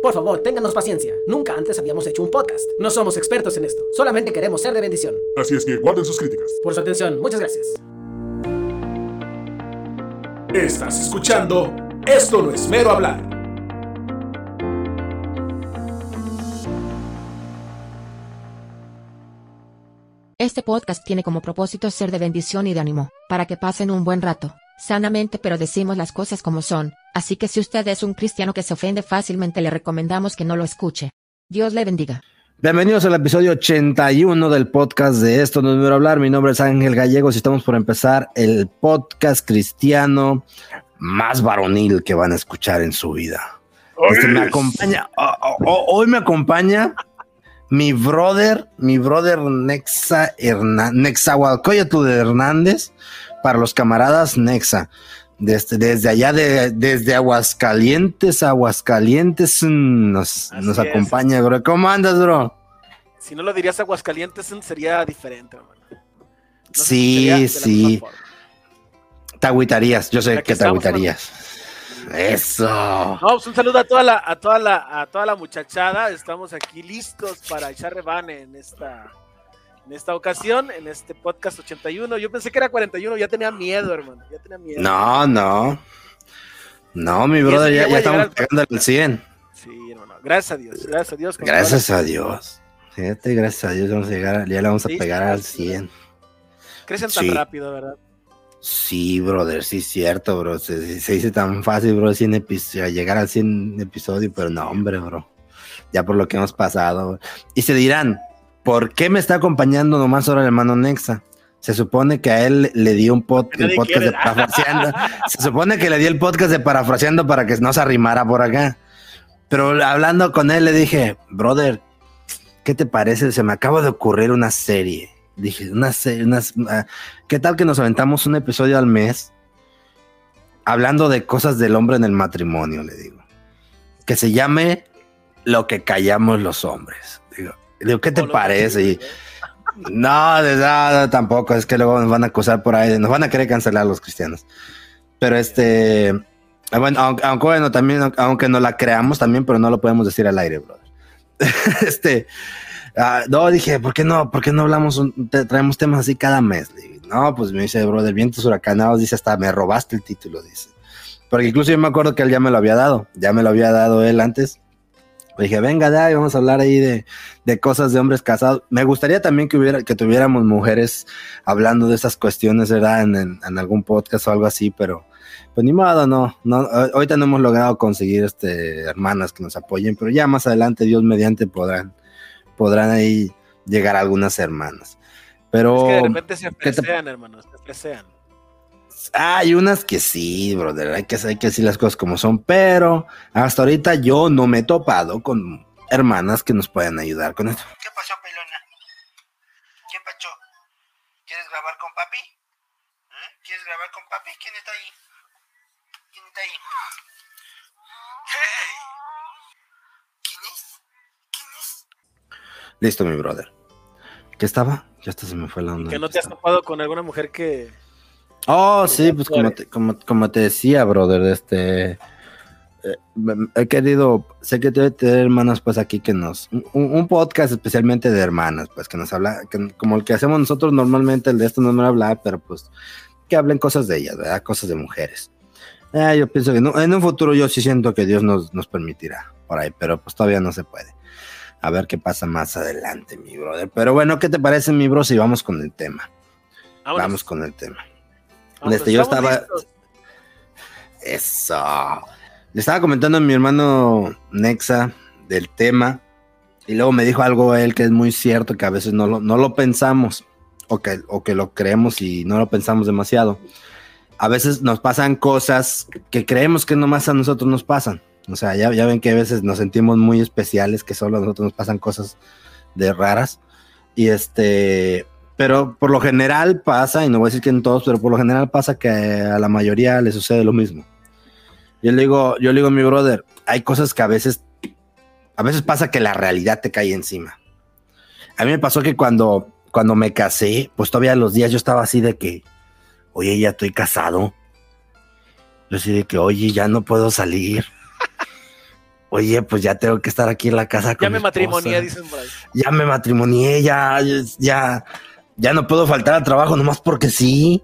Por favor, ténganos paciencia. Nunca antes habíamos hecho un podcast. No somos expertos en esto. Solamente queremos ser de bendición. Así es que guarden sus críticas. Por su atención, muchas gracias. Estás escuchando Esto no es mero hablar. Este podcast tiene como propósito ser de bendición y de ánimo, para que pasen un buen rato, sanamente pero decimos las cosas como son, así que si usted es un cristiano que se ofende fácilmente le recomendamos que no lo escuche. Dios le bendiga. Bienvenidos al episodio 81 del podcast de Esto no es mero hablar. Mi nombre es Ángel Gallegos y estamos por empezar el podcast cristiano más varonil que van a escuchar en su vida. Este me acompaña, oh, oh, oh, hoy me acompaña mi brother, mi brother Nexa Hernández, de Hernández, para los camaradas Nexa. Desde, desde allá, de, desde Aguascalientes, Aguascalientes mm, nos, nos es. acompaña, bro. ¿Cómo andas, bro? Si no lo dirías Aguascalientes, sería diferente, hermano. No Sí, sí. Te agüitarías, yo sé Aquí que te agüitarías. Eso. No, pues un saludo a toda la, a toda la, a toda la muchachada. Estamos aquí listos para echar rebane en esta, en esta ocasión, en este podcast 81. Yo pensé que era 41, ya tenía miedo, hermano. Ya tenía miedo. No, no. No, mi brother, ya, estamos pegando al 100. Sí, hermano. Gracias a Dios, gracias a Dios. Gracias a Dios. Fíjate, gracias a Dios vamos a llegar, ya le vamos a Sí, pegar sí, al sí. 100. Crecen tan Sí. rápido, ¿verdad? Sí, brother, sí cierto, bro. Se, se dice tan fácil, bro, 100 episodios, llegar al 100 episodio, pero no, hombre, bro. Ya por lo que hemos pasado. bro. Y se dirán, ¿por qué me está acompañando nomás ahora el hermano Nexa? Se supone que a él le dio un pod- el podcast de parafraseando. se supone que le di el podcast de parafraseando para que no se arrimara por acá. Pero hablando con él le dije, brother, ¿qué te parece? Se me acaba de ocurrir una serie. Dije, una serie, unas, ah, ¿qué tal que nos aventamos un episodio al mes hablando de cosas del hombre en el matrimonio? Le digo. Que se llame Lo que callamos los hombres. Digo, ¿qué te parece? Y, ¿eh? no, nada, tampoco. Es que luego nos van a acusar por ahí. Nos van a querer cancelar los cristianos. Pero este. ah, Bueno, aunque, aunque, bueno, también, aunque no la creamos también, pero no lo podemos decir al aire, brother. este. ah, no, dije, ¿por qué no? ¿Por qué no hablamos? un- te- traemos temas así cada mes? No, pues me dice, brother, vientos huracanados. Dice, hasta me robaste el título, dice. Porque incluso yo me acuerdo que él ya me lo había dado. Ya me lo había dado él antes. Dije, venga, ya, y vamos a hablar ahí de, de cosas de hombres casados. Me gustaría también que hubiera, que tuviéramos mujeres hablando de esas cuestiones, ¿verdad? En, en- en algún podcast o algo así, pero pues ni modo, no, no, ahorita no hemos logrado conseguir este hermanas que nos apoyen, pero ya más adelante, Dios mediante, podrán, podrán ahí llegar algunas hermanas. Pero Es que de repente se ¿qué te- fresean, hermano. Se fresean. Hay unas que sí, brother, hay que, hay que decir las cosas como son, pero hasta ahorita yo no me he topado con hermanas que nos puedan ayudar con esto. ¿Qué pasó, pelona? ¿Qué pasó? ¿Quieres grabar con papi? ¿Eh? ¿Quieres grabar con papi? ¿Quién está ahí? ¿Quién está ahí? ¿Quién es? ¿Quién es? Listo, mi brother. ¿Qué estaba? Ya hasta se me fue la onda. Que no te has topado con alguna mujer que. Oh, sí, pues como te, como, como te decía, brother, este... eh, he querido, sé que debe tener hermanas pues aquí que nos, un, un podcast especialmente de hermanas, pues que nos habla, que, como el que hacemos nosotros normalmente, el de esto no me hablar, pero pues que hablen cosas de ellas, ¿verdad? Cosas de mujeres. Eh, yo pienso que no- en un futuro yo sí siento que Dios nos, nos permitirá por ahí, pero pues todavía no se puede. A ver qué pasa más adelante, mi brother. Pero bueno, ¿qué te parece, mi bro, si vamos con el tema? Vámonos, Vamos con el tema. Vámonos, este, yo estaba- listos. Eso. Le estaba comentando a mi hermano Nexa del tema y luego me dijo algo a él que es muy cierto, que a veces no lo, no lo pensamos o que, o que lo creemos y no lo pensamos demasiado. A veces nos pasan cosas que creemos que nomás a nosotros nos pasan. O sea, ya, ya ven que a veces nos sentimos muy especiales, que solo a nosotros nos pasan cosas de raras. Y este, pero por lo general pasa, y no voy a decir que en todos, pero por lo general pasa que a la mayoría le sucede lo mismo. Yo le digo, yo le digo a mi brother, hay cosas que a veces, a veces pasa que la realidad te cae encima. A mí me pasó que cuando, cuando me casé, pues todavía los días yo estaba así de que, oye, ya estoy casado. Yo así de que, oye, ya no puedo salir. oye, pues ya tengo que estar aquí en la casa. Con Ya me mi matrimonié, dicen por ahí. Ya me matrimonié, ya, ya, ya no puedo faltar al trabajo nomás porque sí.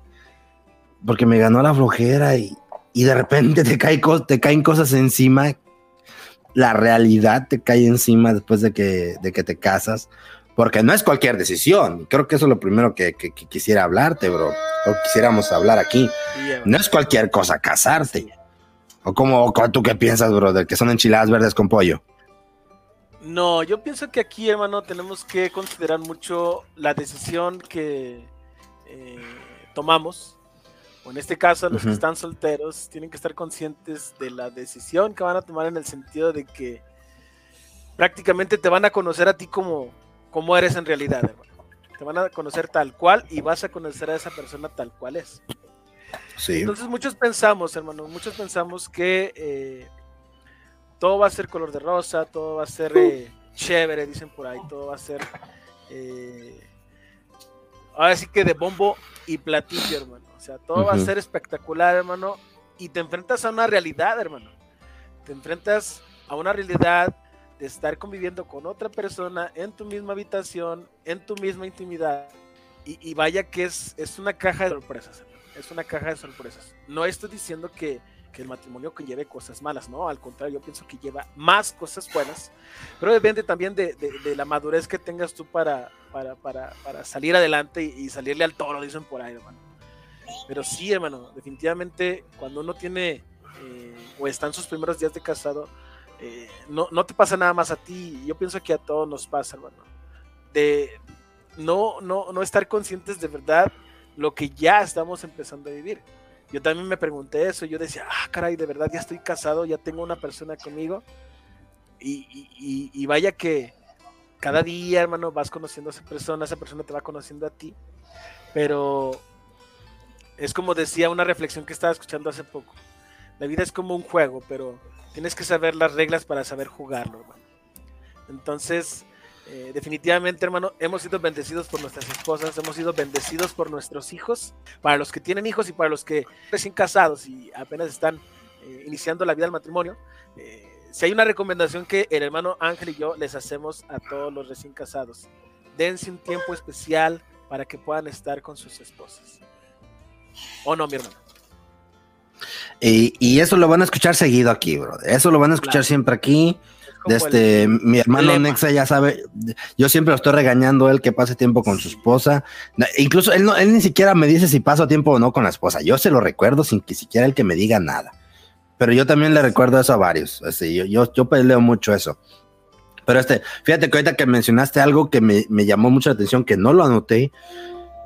Porque me ganó la flojera y, y de repente te, caen cosas encima. La realidad te cae encima después de que, de que te casas. Porque no es cualquier decisión. Creo que eso es lo primero que, que- que quisiera hablarte, bro. O quisiéramos hablar aquí. No es cualquier cosa casarte. O como o tú qué piensas, brother, que son enchiladas verdes con pollo. No, yo pienso que aquí, hermano, tenemos que considerar mucho la decisión que eh, tomamos. O en este caso, los que están solteros tienen que estar conscientes de la decisión que van a tomar en el sentido de que prácticamente te van a conocer a ti como, como eres en realidad, hermano. Te van a conocer tal cual y vas a conocer a esa persona tal cual es. Sí. Entonces muchos pensamos, hermano, muchos pensamos que eh, todo va a ser color de rosa, todo va a ser eh, chévere, dicen por ahí, todo va a ser eh, ahora sí que de bombo y platillo, hermano. O sea, todo va a ser espectacular, hermano, y te enfrentas a una realidad, hermano. Te enfrentas a una realidad de estar conviviendo con otra persona en tu misma habitación, en tu misma intimidad. Y, y vaya que es, es una caja de sorpresas. hermano, Es una caja de sorpresas. No estoy diciendo que, que el matrimonio conlleve cosas malas, ¿no? Al contrario, yo pienso que lleva más cosas buenas. Pero depende también de, de- de la madurez que tengas tú para, para, para, para salir adelante y, y salirle al toro, dicen por ahí, hermano. Pero sí, hermano, definitivamente cuando uno tiene eh, o está en sus primeros días de casado, eh, no, no te pasa nada más a ti. Yo pienso que a todos nos pasa, hermano. De no, no, no estar conscientes de verdad lo que ya estamos empezando a vivir. Yo también me pregunté eso. Yo decía, ah, caray, de verdad ya estoy casado, ya tengo una persona conmigo. Y, y- y- vaya que cada día, hermano, vas conociendo a esa persona, esa persona te va conociendo a ti. Pero es como decía una reflexión que estaba escuchando hace poco. La vida es como un juego, pero tienes que saber las reglas para saber jugarlo, hermano. Entonces, eh, definitivamente, hermano, hemos sido bendecidos por nuestras esposas, hemos sido bendecidos por nuestros hijos, para los que tienen hijos y para los que recién casados y apenas están eh, iniciando la vida del matrimonio. eh, si hay una recomendación que el hermano Ángel y yo les hacemos a todos los recién casados, dense un tiempo especial para que puedan estar con sus esposas. ¿O no, mi hermano? Y, y eso lo van a escuchar seguido aquí, bro. Eso lo van a escuchar Claro. siempre aquí. El- mi hermano lema. Nexa ya sabe, yo siempre lo estoy regañando él que pase tiempo con su esposa. Incluso él, no, él ni siquiera me dice si paso tiempo o no con la esposa. Yo se lo recuerdo sin que siquiera él que me diga nada. Pero yo también le recuerdo eso a varios. Así, yo, yo, yo peleo mucho eso. Pero este, fíjate que ahorita que mencionaste algo que me, me llamó mucho la atención, que no lo anoté,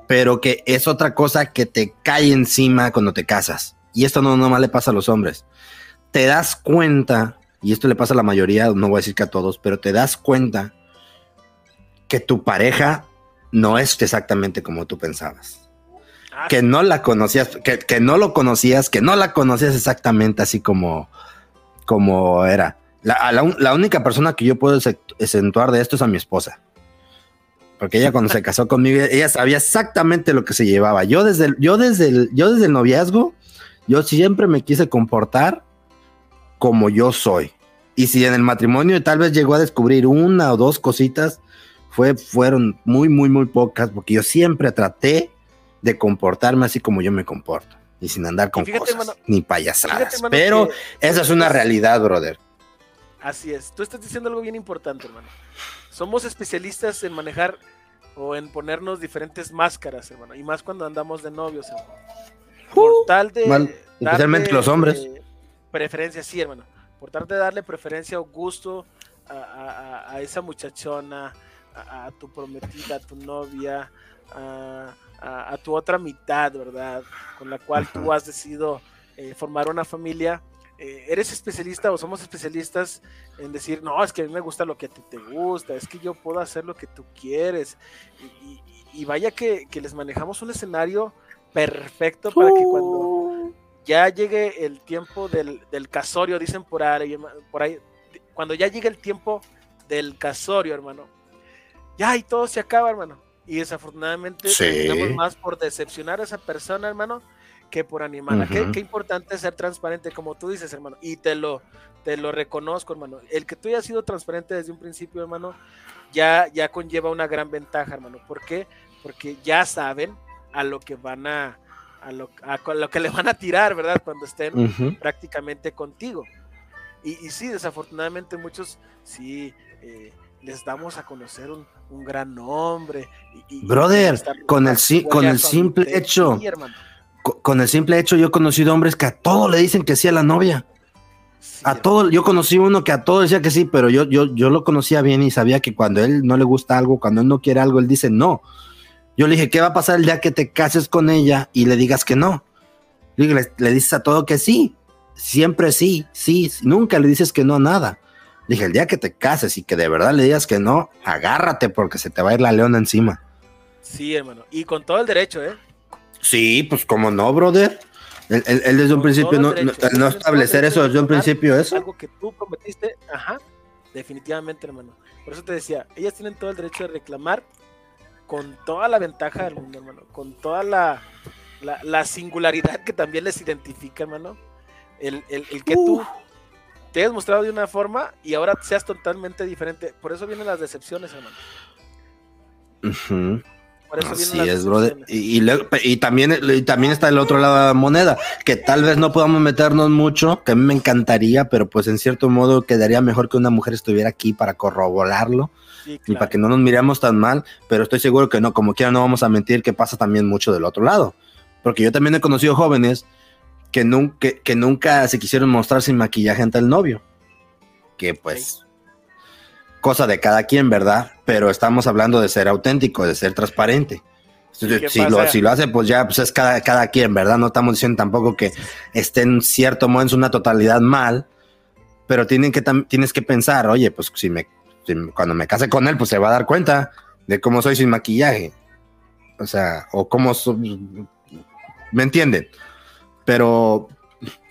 pero que es otra cosa que te cae encima cuando te casas. Y esto no nomás le pasa a los hombres. Te das cuenta, y esto le pasa a la mayoría, no voy a decir que a todos, pero te das cuenta que tu pareja no es exactamente como tú pensabas. Ah, Que no la conocías, que, que no lo conocías, que no la conocías exactamente así como, como era. La, única persona que yo puedo exentuar de esto es a mi esposa. Porque ella cuando se casó conmigo, ella sabía exactamente lo que se llevaba. Yo desde el, yo desde el, yo desde el noviazgo, yo siempre me quise comportar como yo soy. Y si en el matrimonio tal vez llegó a descubrir una o dos cositas, fue, fueron muy, muy, muy pocas, porque yo siempre traté de comportarme así como yo me comporto. Y sin andar con fíjate, cosas, ni payasadas. Fíjate, Pero que- esa es una realidad, brother. Así es. Tú estás diciendo algo bien importante, hermano. Somos especialistas en manejar o en ponernos diferentes máscaras, hermano. Y más cuando andamos de novios, hermano. Por tal de. Uh, mal, especialmente los hombres. Preferencia, sí, hermano. Por tal de darle preferencia o gusto a, a- a- a esa muchachona, a, a tu prometida, a tu novia, a, tu otra mitad, ¿verdad? Con la cual tú has decidido eh, formar una familia eh, eres especialista o somos especialistas en decir, no, es que a mí me gusta lo que a ti te gusta, es que yo puedo hacer lo que tú quieres. Y, y- y vaya que, que les manejamos un escenario perfecto para que cuando ya llegue el tiempo del, del casorio, dicen por ahí, por ahí, cuando ya llegue el tiempo del casorio, hermano, ya y todo se acaba, hermano. Y desafortunadamente Sí. terminamos más por decepcionar a esa persona, hermano, que por animarla. qué, Ujú. qué importante ser transparente, como tú dices, hermano, y te lo, te lo reconozco, hermano. El que tú hayas sido transparente desde un principio, hermano, ya, ya conlleva una gran ventaja, hermano. ¿Por qué? Porque ya saben a lo que van a, a lo, a lo que le van a tirar, ¿verdad? Cuando estén prácticamente contigo. Y, y sí, desafortunadamente muchos sí eh, les damos a conocer un, un gran nombre. y- Brother, con el con el simple hecho. Con el simple hecho, yo he conocido hombres que a todo le dicen que sí a la novia. Sí, A todo, yo conocí uno que a todo decía que sí, pero yo, yo, yo lo conocía bien y sabía que cuando él no le gusta algo, cuando él no quiere algo, él dice no. Yo le dije, ¿qué va a pasar el día que te cases con ella y le digas que no? Le, le, dices a todo que sí, siempre sí, sí, nunca le dices que no a nada. Le dije, el día que te cases y que de verdad le digas que no, agárrate porque se te va a ir la leona encima. Sí, hermano. Y con todo el derecho, ¿eh? Sí, pues como no, brother. Él, él- él desde un principio no, no, establecer eso de desde un principio, eso. Algo que tú prometiste, ajá, definitivamente, hermano. Por eso te decía, ellas tienen todo el derecho de reclamar con toda la ventaja del mundo, hermano. Con toda la, la, la singularidad que también les identifica, hermano. El, el, el que tú te hayas mostrado de una forma y ahora seas totalmente diferente. Por eso vienen las decepciones, hermano. Ujú. Por eso Así vienen las es, brother. decepciones. Y, y luego- y también, y también está el otro lado de la moneda, que tal vez no podamos meternos mucho, que a mí me encantaría, pero pues en cierto modo quedaría mejor que una mujer estuviera aquí para corroborarlo Sí, y claro. para que no nos miremos tan mal, pero estoy seguro que no, como quiera no vamos a mentir que pasa también mucho del otro lado, porque yo también he conocido jóvenes que nunca, que, que nunca se quisieron mostrar sin maquillaje ante el novio, que pues cosa de cada quien, ¿verdad? Pero estamos hablando de ser auténtico, de ser transparente. ¿Y qué Si lo, si lo hace, pues ya pues es cada, cada quien, ¿verdad? No estamos diciendo tampoco que esté en cierto modo en una totalidad mal, pero tienen que tienes que pensar, oye, pues si me me- cuando me case con él, pues se va a dar cuenta de cómo soy sin maquillaje. O sea, o cómo ¿me entienden? Pero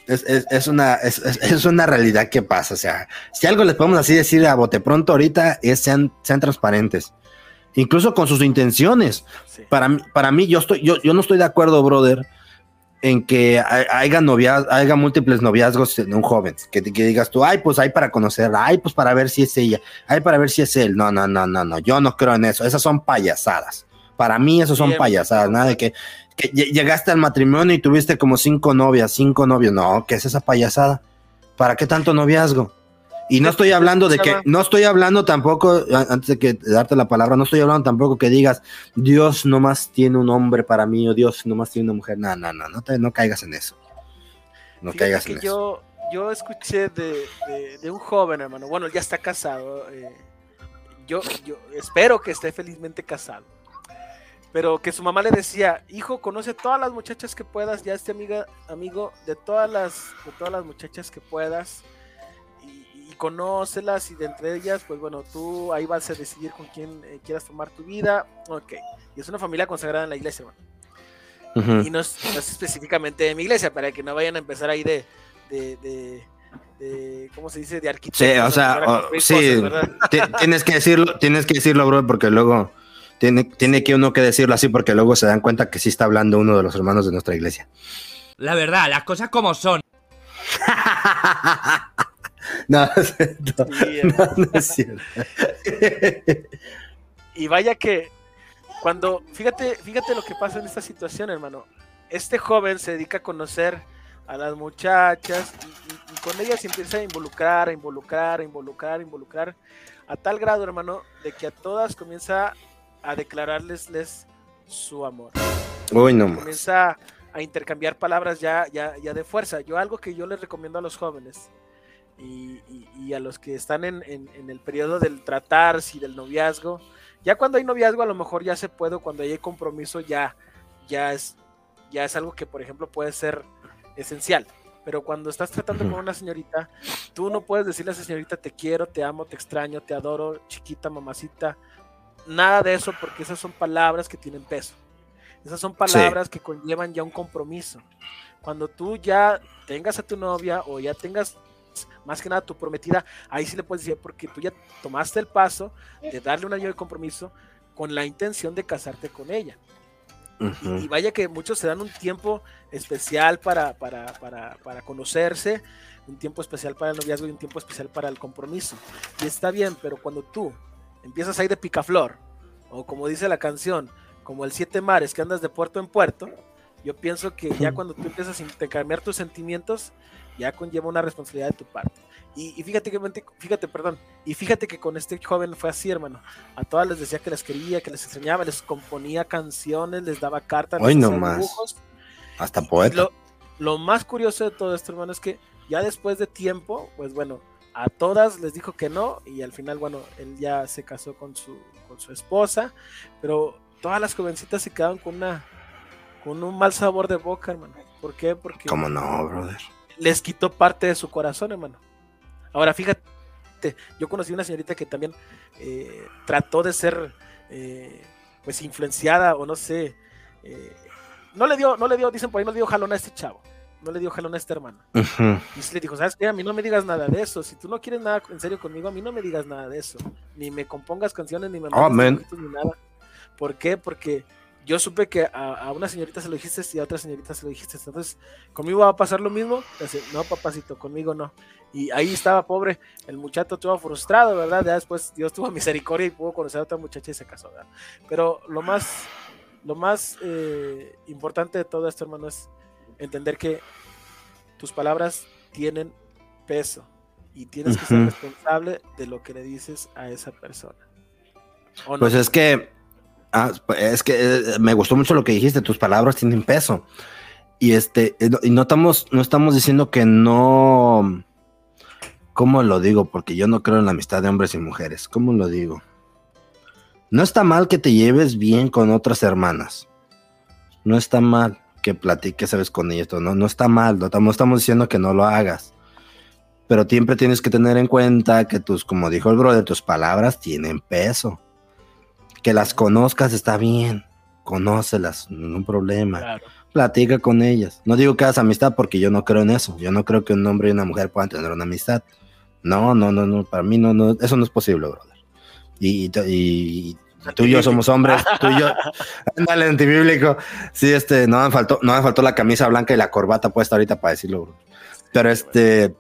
es, es- es una, es, es- una realidad que pasa. O sea, si algo les podemos así decir a bote pronto ahorita es sean, sean transparentes. Incluso con sus intenciones. Sí. Para, para mí, yo, estoy, yo, yo no estoy de acuerdo, brother, en que hay- haya, novia, haya múltiples noviazgos en un joven. Que, que digas tú, ay, pues hay para conocerla, ay, pues para ver si es ella, ay, para ver si es él. No, no, no, no, no. Yo no creo en eso. Esas son payasadas. Para mí, eso son Bien, payasadas. Nada de que, que lle- llegaste al matrimonio y tuviste como cinco novias, cinco novios. No, ¿qué es esa payasada? ¿Para qué tanto noviazgo? Y no estoy hablando de que, no estoy hablando tampoco, antes de que darte la palabra, no estoy hablando tampoco que digas, Dios nomás tiene un hombre para mí o Dios nomás tiene una mujer. No, no, no, no, te- no caigas en eso. No Fíjate caigas que en eso. yo, yo escuché de, de- de un joven, hermano. Bueno, ya está casado. eh, yo, yo espero que esté felizmente casado. Pero que su mamá le decía, hijo, conoce todas las muchachas que puedas, ya este amiga, amigo, de todas las, de todas las muchachas que puedas. Conócelas y de entre ellas, pues bueno, tú ahí vas a decidir con quién eh, quieras tomar tu vida. Ok. Y es una familia consagrada en la iglesia, hermano y no es, no es específicamente de mi iglesia, para que no vayan a empezar ahí de, de, de, de- ¿cómo se dice? De arquitectos. Sí, o a sea, o- sí, tienes que decirlo, tienes que decirlo, bro, porque luego tiene, tiene que uno que decirlo así, porque luego se dan cuenta que sí está hablando uno de los hermanos de nuestra iglesia. La verdad, las cosas como son. no, no es cierto. Sí, No, no es cierto. Y vaya que cuando, fíjate, fíjate lo que pasa en esta situación, hermano. Este joven se dedica a conocer a las muchachas y, y- y con ellas se empieza a involucrar, a involucrar, a involucrar, a involucrar, a tal grado, hermano, de que a todas comienza a declararles les su amor. Uy, no más. comienza a intercambiar palabras ya, ya, ya de fuerza. Yo algo que yo les recomiendo a los jóvenes y, y- y a los que están en, en- en el periodo del tratarse y del noviazgo, ya cuando hay noviazgo a lo mejor ya se puede, cuando hay compromiso ya, ya, es, ya es algo que por ejemplo puede ser esencial. Pero cuando estás tratando con una señorita, tú no puedes decirle a esa señorita te quiero, te amo, te extraño, te adoro, chiquita, mamacita. Nada de eso porque esas son palabras que tienen peso. Esas son palabras que conllevan ya un compromiso. Cuando tú ya tengas a tu novia o ya tengas más que nada tu prometida, ahí sí le puedes decir porque tú ya tomaste el paso de darle un año de compromiso con la intención de casarte con ella. Ujú. Y vaya que muchos se dan un tiempo especial para, para, para, para conocerse, un tiempo especial para el noviazgo y un tiempo especial para el compromiso. Y está bien, pero cuando tú empiezas a ir de picaflor, o como dice la canción, como el siete mares que andas de puerto en puerto, yo pienso que ya cuando tú empiezas a intercambiar tus sentimientos, ya conlleva una responsabilidad de tu parte. Y, y fíjate que, fíjate, perdón, y fíjate que con este joven fue así, hermano. A todas les decía que les quería, que les enseñaba, les componía canciones, les daba cartas, Hoy les no más. dibujos. Hasta poeta. Lo, lo más curioso de todo esto, hermano, es que ya después de tiempo, pues bueno, a todas les dijo que no y al final, bueno, él ya se casó con su, con su esposa, pero todas las jovencitas se quedaron con una con un mal sabor de boca, hermano. ¿Por qué? Porque ¿Cómo no, brother? Les quitó parte de su corazón, hermano. Ahora, fíjate, yo conocí una señorita que también eh, trató de ser, eh, pues, influenciada o no sé, eh, no le dio, no le dio, dicen por ahí, no le dio jalón a este chavo, no le dio jalón a este hermano. Ujú. Y sí le dijo, ¿sabes qué? A mí no me digas nada de eso. Si tú no quieres nada en serio conmigo, a mí no me digas nada de eso. Ni me compongas canciones, ni me mandes dibujitos, ni nada. ¿Por qué? Porque yo supe que a, a una señorita se lo dijiste y a otra señorita se lo dijiste. Entonces, ¿conmigo va a pasar lo mismo? No, papacito, conmigo no. Y ahí estaba pobre, el muchacho todo frustrado, ¿verdad? Ya después Dios tuvo misericordia y pudo conocer a otra muchacha y se casó, ¿verdad? Pero lo más, lo más eh, importante de todo esto, hermano, es entender que tus palabras tienen peso y tienes que ser responsable de lo que le dices a esa persona. Pues es que, ah, es que eh, me gustó mucho lo que dijiste, tus palabras tienen peso. Y este, eh, y no estamos, no estamos diciendo que no, ¿cómo lo digo? Porque yo no creo en la amistad de hombres y mujeres. ¿Cómo lo digo? No está mal que te lleves bien con otras hermanas. No está mal que platiques, sabes, con ellas. No, no está mal. No estamos, estamos diciendo que no lo hagas. Pero siempre tienes que tener en cuenta que tus, como dijo el brother, tus palabras tienen peso. Que las conozcas está bien. Conócelas, ningún problema. Claro. Platica con ellas. No digo que hagas amistad porque yo no creo en eso. Yo no creo que un hombre y una mujer puedan tener una amistad. No, no, no, no. Para mí no, no, eso no es posible, brother. Y, y, y- y tú y yo somos hombres. Tú y yo. Ándale, antibíblico. Sí, este, no me faltó, no me faltó la camisa blanca y la corbata puesta ahorita para decirlo, bro. Pero este,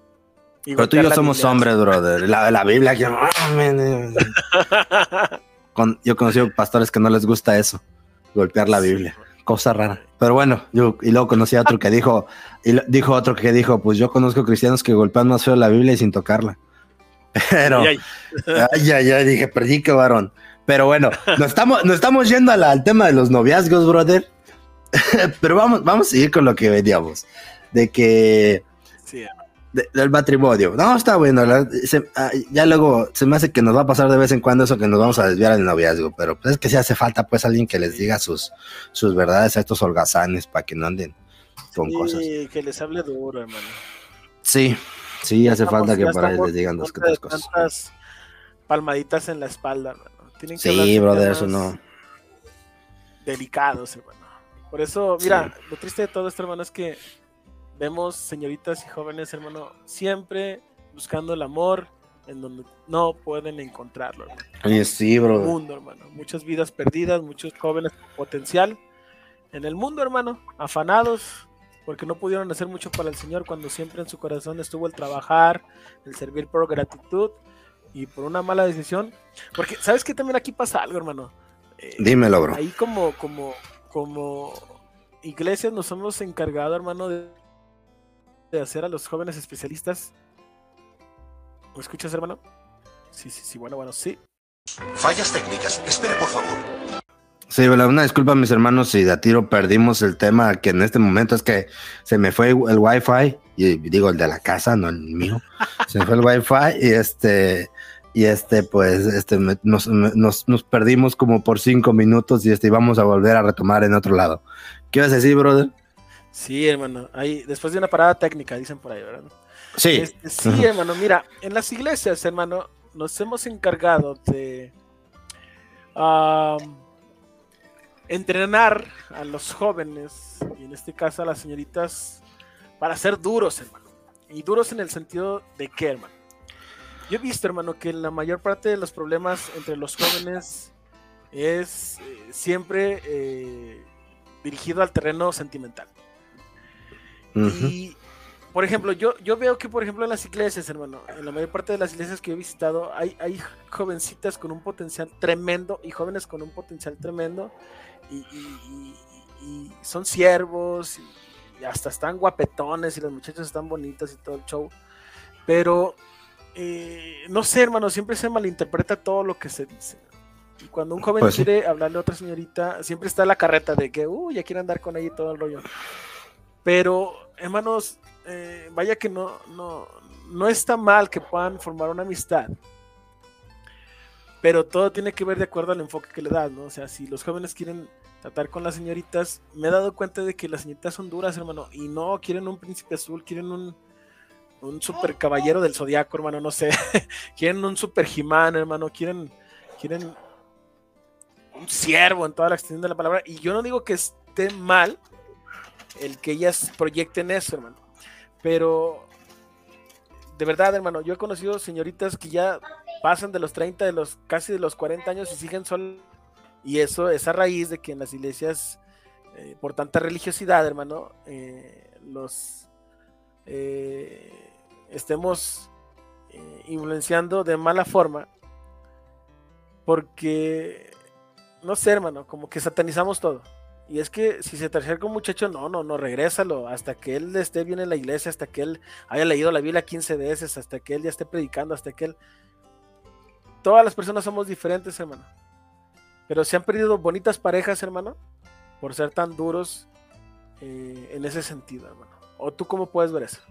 pero tú y yo somos hombres, brother. La, la Biblia, que- Con- yo he conocido pastores que no les gusta eso, golpear la Biblia. Cosa rara. Pero bueno, yo, y luego conocí a otro que dijo, y lo- dijo otro que dijo, pues yo conozco cristianos que golpean más feo la Biblia y sin tocarla. Pero, Ay, ay. ay, dije, perdí que varón. Pero bueno, nos estamos, nos estamos yendo a la- al tema de los noviazgos, brother. Pero vamos, vamos a seguir con lo que veníamos. De que de- del matrimonio. No, está bueno. la- se- ah, ya luego se me hace que nos va a pasar de vez en cuando eso que nos vamos a desviar del noviazgo. Pero pues es que sí hace falta pues alguien que les diga sus, sus verdades a estos holgazanes para que no anden con cosas. Sí, que les hable duro, hermano. Sí, sí, hace Estamos- falta que por ahí les digan dos de cosas. tantas palmaditas en la espalda, hermano. Tienen que Sí, brother, eso no. Delicados, hermano. Por eso, mira, lo triste de todo esto, hermano, es que vemos señoritas y jóvenes, hermano, siempre buscando el amor en donde no pueden encontrarlo, hermano. Oye, sí, bro. mundo, hermano. Muchas vidas perdidas, muchos jóvenes con potencial en el mundo, hermano, afanados porque no pudieron hacer mucho para el Señor cuando siempre en su corazón estuvo el trabajar, el servir por gratitud y por una mala decisión. Porque, ¿sabes qué? También aquí pasa algo, hermano. Eh, Dímelo, bro. ahí como, como, como iglesias nos hemos encargado, hermano, de, de hacer a los jóvenes especialistas. ¿Me escuchas, hermano? Sí, sí, sí, bueno, bueno, sí. Fallas técnicas. Espere, por favor. Sí, bueno, una disculpa, mis hermanos, si de a tiro perdimos el tema que en este momento es que se me fue el wifi, y digo el de la casa, no el mío, se me fue el wifi y este, y este, pues, este, me- nos, me- nos, nos perdimos como por cinco minutos y este, y vamos a volver a retomar en otro lado. ¿Qué ibas a decir, brother? Sí, hermano. Ahí, después de una parada técnica, dicen por ahí, ¿verdad? Sí. Este, sí, hermano. Mira, en las iglesias, hermano, nos hemos encargado de am, entrenar a los jóvenes, y en este caso a las señoritas, para ser duros, hermano. Y duros en el sentido de qué, hermano. Yo he visto, hermano, que la mayor parte de los problemas entre los jóvenes es eh, siempre eh, dirigido al terreno sentimental. Y, por ejemplo, yo, yo veo que, por ejemplo, en las iglesias, hermano, en la mayor parte de las iglesias que he visitado, hay, hay jovencitas con un potencial tremendo y jóvenes con un potencial tremendo. Y, y- y- y son siervos y, hasta están guapetones y las muchachas están bonitas y todo el show. Pero, eh, no sé, hermano, siempre se malinterpreta todo lo que se dice. Y cuando un joven Pues quiere hablarle a otra señorita, siempre está la carreta de que, uy, ya quiere andar con ella y todo el rollo. Pero, hermanos, eh, vaya que no, no, no está mal que puedan formar una amistad. Pero todo tiene que ver de acuerdo al enfoque que le das, ¿no? O sea, si los jóvenes quieren tratar con las señoritas, me he dado cuenta de que las señoritas son duras, hermano, y no quieren un príncipe azul, quieren un, un super caballero del zodiaco, hermano, no sé. quieren un super Jimán, hermano, quieren, quieren un siervo en toda la extensión de la palabra. Y yo no digo que esté mal el que ellas proyecten eso, hermano. Pero de verdad, hermano, yo he conocido señoritas que ya pasan de los 30, de los casi de los 40 años y siguen solas. Y eso es a raíz de que en las iglesias, eh, por tanta religiosidad, hermano, eh, los eh, estemos influenciando de mala forma. Porque, no sé, hermano, como que satanizamos todo. Y es que si se te acerca un muchacho, no, no, no, regrésalo hasta que él esté bien en la iglesia, hasta que él haya leído la Biblia 15 veces, hasta que él ya esté predicando, hasta que él... Todas las personas somos diferentes, hermano. Pero se han perdido bonitas parejas, hermano, por ser tan duros eh, en ese sentido, hermano. ¿O tú cómo puedes ver eso?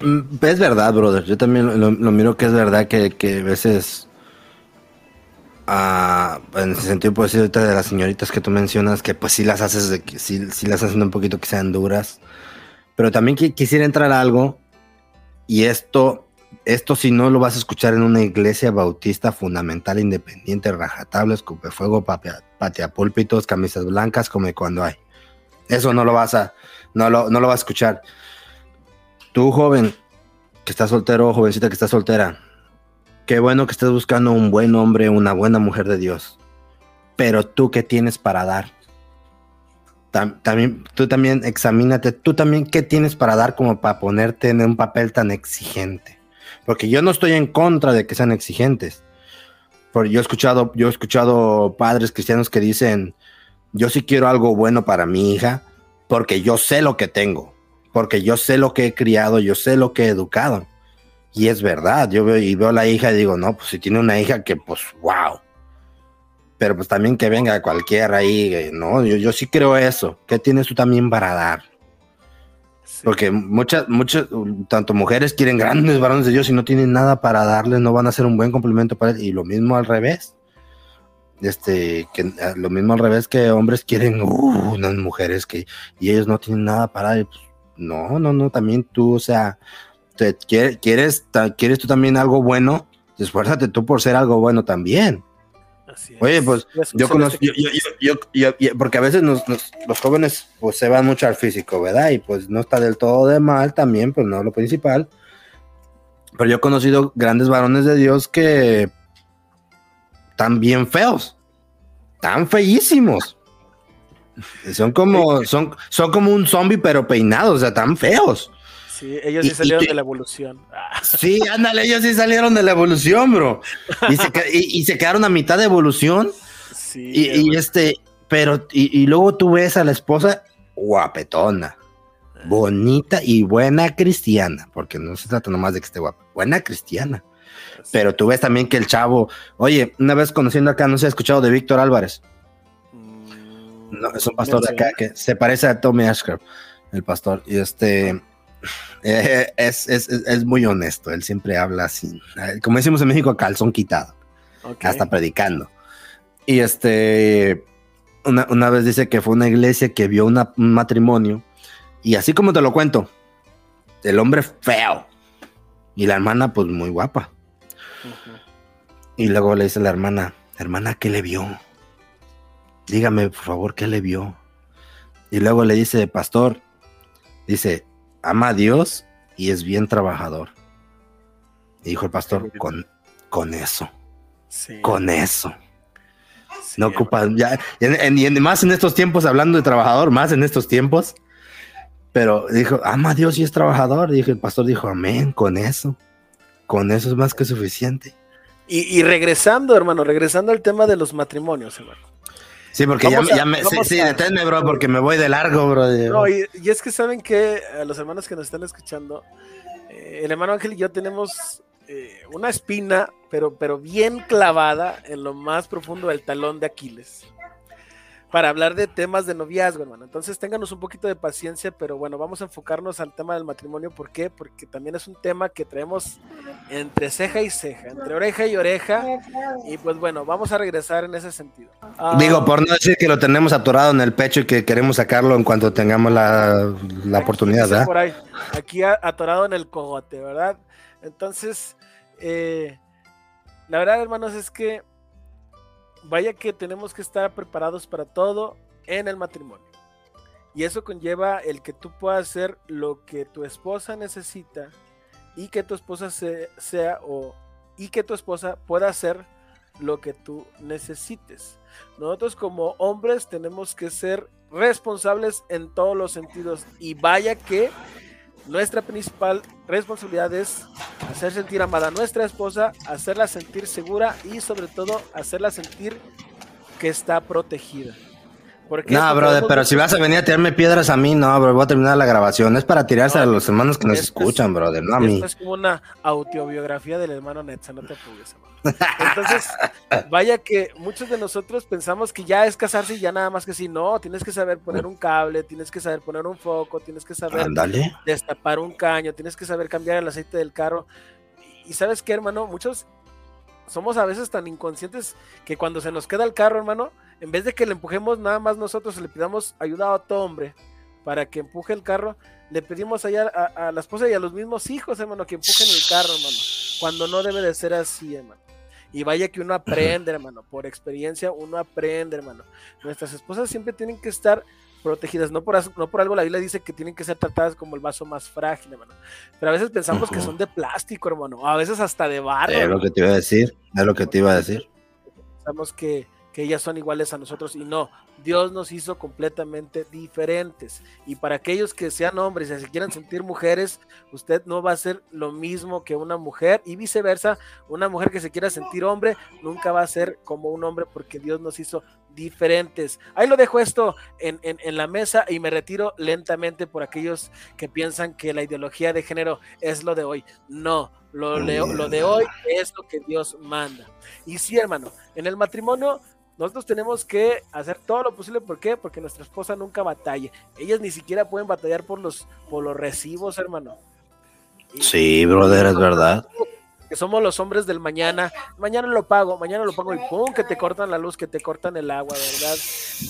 Mm, Es verdad, brother. Yo también lo, lo miro que es verdad que, que a veces, ah, en ese sentido, puedo decir ahorita de las señoritas que tú mencionas, que pues sí las haces, de que, sí, las hacen un poquito que sean duras. Pero también qui- quisiera entrar a algo, y esto, esto si no lo vas a escuchar en una iglesia bautista fundamental, independiente, rajatable, escupe fuego, patea, patea púlpitos, camisas blancas, como cuando hay. Eso no lo vas a, no lo, no lo vas a escuchar. Tú, joven, que estás soltero, jovencita que estás soltera, qué bueno que estés buscando un buen hombre, una buena mujer de Dios. Pero tú, ¿qué tienes para dar? Tam- también, tú también examínate, tú también, ¿qué tienes para dar como para ponerte en un papel tan exigente? Porque yo no estoy en contra de que sean exigentes. Porque yo he escuchado, yo he escuchado padres cristianos que dicen, yo sí quiero algo bueno para mi hija, porque yo sé lo que tengo porque yo sé lo que he criado, yo sé lo que he educado. Y es verdad, yo veo y veo a la hija y digo, no, pues si tiene una hija que pues, wow. Pero pues también que venga cualquiera ahí, eh, no, yo, yo sí creo eso. ¿Qué tienes tú también para dar? Sí. Porque muchas, muchas, tanto mujeres quieren grandes varones de Dios y no tienen nada para darles, no van a ser un buen complemento para él. Y lo mismo al revés. Este, que eh, lo mismo al revés que hombres quieren uh, unas mujeres que, y ellos no tienen nada para pues, no, no, no, también tú, o sea, te, quieres, quieres, tú también algo bueno, esfuérzate tú por ser algo bueno también. Así Oye, es. pues, Yo conozco, yo, yo- yo- porque a veces nos- nos- los jóvenes pues se van mucho al físico, ¿verdad? Y pues no está del todo de mal también, pues no lo principal. Pero yo he conocido grandes varones de Dios que están bien feos, tan feísimos. Son como, son, son como un zombie pero peinados, o sea, tan feos. Sí, ellos y- sí salieron de la evolución. Ah, Sí, ándale, ellos sí salieron de la evolución, bro. Y se, que- y- y se quedaron a mitad de evolución. sí, Y, este, pero, y, luego tú ves a la esposa guapetona, bonita y buena cristiana, porque no se trata nomás de que esté guapa, buena cristiana. Pero tú ves también que el chavo, oye, una vez conociendo acá, no se ha escuchado de Víctor Álvarez, Mm, no, es un pastor de acá que se parece a Tommy Ashcraft, el pastor, y este. Eh, es, es- es- muy honesto, él siempre habla así, eh, como decimos en México, a calzón quitado. Hasta predicando. Y este, una, una vez dice que fue una iglesia que vio una- un matrimonio, y así como te lo cuento, el hombre feo y la hermana, pues muy guapa. Y luego le dice la hermana, hermana, ¿qué le vio? Dígame, por favor, ¿qué le vio? Y luego le dice, pastor, dice, ama a Dios y es bien trabajador. Y dijo el pastor, con, con eso Sí. con eso. no ocupa, ya, en- en- y en- más en estos tiempos, hablando de trabajador, más en estos tiempos. Pero dijo, ama a Dios y es trabajador. Y el pastor dijo, amén, con eso. Con eso es más que suficiente. Y, y regresando, hermano, regresando al tema de los matrimonios, hermano. Sí, porque ya, a- ya me, sí, sí, deténme, bro, porque me voy de largo, bro. No, y, y es que saben que a los hermanos que nos están escuchando, eh, el hermano Ángel y yo tenemos eh, una espina, pero, pero bien clavada en lo más profundo del talón de Aquiles. Para hablar de temas de noviazgo, hermano. Entonces, ténganos un poquito de paciencia, pero bueno, vamos a enfocarnos al tema del matrimonio. ¿Por qué? Porque también es un tema que traemos entre ceja y ceja, entre oreja y oreja. Y pues bueno, vamos a regresar en ese sentido. Ah, Digo, por no decir que lo tenemos atorado en el pecho y que queremos sacarlo en cuanto tengamos la, la oportunidad, ¿verdad? por ahí, aquí atorado en el cogote, ¿verdad? Entonces, eh, la verdad, hermanos, es que vaya que tenemos que estar preparados para todo en el matrimonio. Y eso conlleva el que tú puedas hacer lo que tu esposa necesita y que tu esposa se- sea o y que tu esposa pueda hacer lo que tú necesites. Nosotros como hombres tenemos que ser responsables en todos los sentidos y vaya que nuestra principal responsabilidad es hacer sentir amada a nuestra esposa, hacerla sentir segura y sobre todo hacerla sentir que está protegida. Porque No, brother, pero si vas a venir a tirarme piedras a mí, no, bro, voy a terminar la grabación. Es para tirarse a los hermanos que nos esto es- escuchan, brother, no a mí. Esto es como una autobiografía del hermano Netza, no te apures, hermano. Entonces, vaya que muchos de nosotros pensamos que ya es casarse y ya nada más que si no, tienes que saber poner un cable, tienes que saber poner un foco, tienes que saber Ándale. destapar un caño, tienes que saber cambiar el aceite del carro. Y sabes qué, hermano, muchos somos a veces tan inconscientes que cuando se nos queda el carro, hermano, en vez de que le empujemos nada más nosotros, le pidamos ayuda a otro hombre para que empuje el carro, le pedimos allá a, a la esposa y a los mismos hijos, hermano, que empujen el carro, hermano, cuando no debe de ser así, hermano. Y vaya que uno aprende, hermano, por experiencia uno aprende, hermano. Nuestras esposas siempre tienen que estar protegidas, no por, no por algo la Biblia dice que tienen que ser tratadas como el vaso más frágil, hermano. Pero a veces pensamos que son de plástico, hermano, a veces hasta de barro. Es lo que te iba a decir, es lo que te iba a decir. pensamos que, que ellas son iguales a nosotros y no, Dios nos hizo completamente diferentes. Y para aquellos que sean hombres y se quieran sentir mujeres, usted no va a ser lo mismo que una mujer y viceversa, una mujer que se quiera sentir hombre nunca va a ser como un hombre porque Dios nos hizo diferentes. Ahí lo dejo esto en, en- la mesa y me retiro lentamente por aquellos que piensan que la ideología de género es lo de hoy. No, lo, lo de hoy es lo que Dios manda. Y sí, hermano, en el matrimonio nosotros tenemos que hacer todo lo posible. ¿Por qué? Porque nuestra esposa nunca batalle. Ellas ni siquiera pueden batallar por los, por los recibos, hermano. Y- Sí, brother, es verdad. que somos los hombres del mañana, mañana lo pago, mañana lo pago y pum, que te cortan la luz, que te cortan el agua, ¿verdad?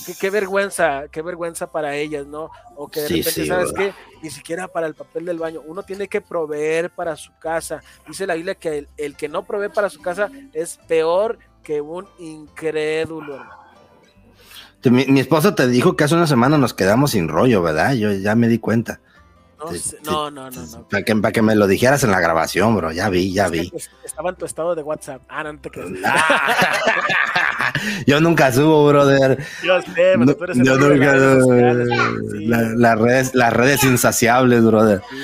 Qué, qué vergüenza, qué vergüenza para ellas, ¿no? O que de Sí, repente, sí, ¿sabes ¿verdad? qué? Ni siquiera para el papel del baño, uno tiene que proveer para su casa. Dice la Biblia que el, el que no provee para su casa es peor que un incrédulo. hermano. Mi, mi esposa te dijo que hace una semana nos quedamos sin rollo, ¿verdad? Yo ya me di cuenta. No, sé- no, no, no, no. Para que, para que me lo dijeras en la grabación, bro. Ya vi, ya Es vi. es- estaba en tu estado de WhatsApp. Ah, no, no te creas. Yo nunca subo, brother. Yo sé, pero tú eres el yo nunca las redes. Sí, La- las redes, las redes insaciables, brother. Sí.